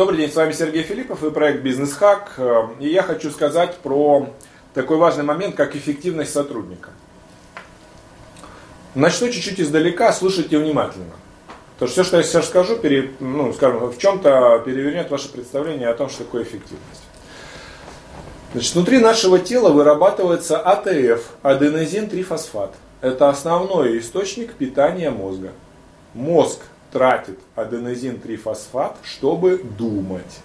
Добрый день, с вами Сергей Филиппов и проект Бизнес Хак. И я хочу сказать про такой важный момент, как эффективность сотрудника. Начну чуть-чуть издалека, слушайте внимательно. Потому что все, что я сейчас скажу, пере, ну, скажем, в чем-то перевернет ваше представление о том, что такое эффективность. Значит, внутри нашего тела вырабатывается АТФ, аденозин-трифосфат. Это основной источник питания мозга. Мозг тратит аденозин-трифосфат, чтобы думать.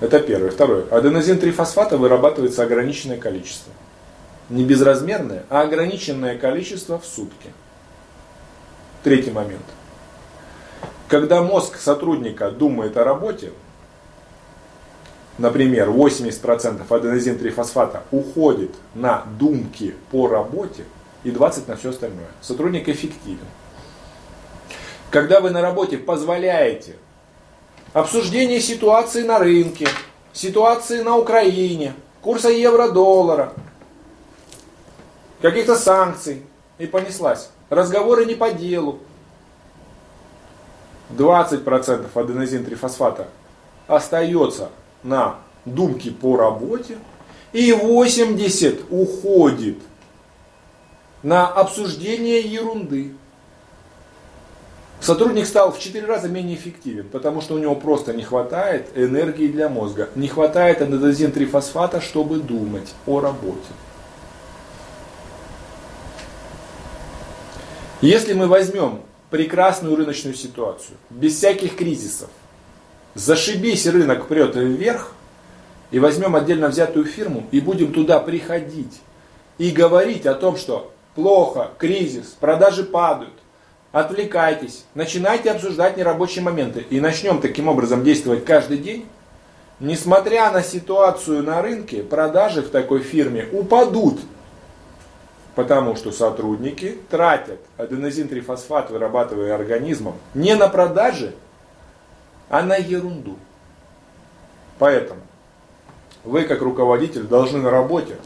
Это первое. Второе. Аденозин-трифосфата вырабатывается ограниченное количество. Не безразмерное, а ограниченное количество в сутки. Третий момент. Когда мозг сотрудника думает о работе, например, 80% аденозин-трифосфата уходит на думки по работе и 20% на все остальное. Сотрудник эффективен. Когда вы на работе позволяете обсуждение ситуации на рынке, ситуации на Украине, курса евро-доллара, каких-то санкций, и понеслась. Разговоры не по делу. 20% аденозин-трифосфата остается на думки по работе, и 80 уходит на обсуждение ерунды. Сотрудник стал в 4 раза менее эффективен, потому что у него просто не хватает энергии для мозга, не хватает аденозин-трифосфата, чтобы думать о работе. Если мы возьмем прекрасную рыночную ситуацию, без всяких кризисов, зашибись рынок прет вверх, и возьмем отдельно взятую фирму и будем туда приходить и говорить о том, что плохо, кризис, продажи падают, отвлекайтесь, начинайте обсуждать нерабочие моменты и начнем таким образом действовать каждый день, несмотря на ситуацию на рынке, продажи в такой фирме упадут, потому что сотрудники тратят аденозин-трифосфат, вырабатывая организмом, не на продажи, а на ерунду. Поэтому вы, как руководитель, должны на работе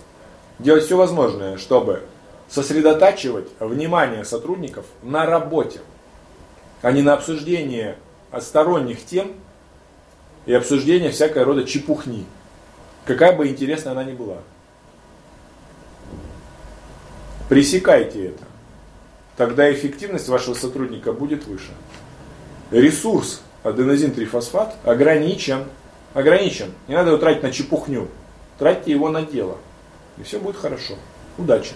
делать все возможное, чтобы сосредотачивать внимание сотрудников на работе, а не на обсуждении сторонних тем и обсуждение всякой рода чепухни, какая бы интересная она ни была. Пресекайте это. Тогда эффективность вашего сотрудника будет выше. Ресурс аденозин-трифосфат ограничен. Ограничен. Не надо его тратить на чепухню. Тратьте его на дело. И все будет хорошо. Удачи!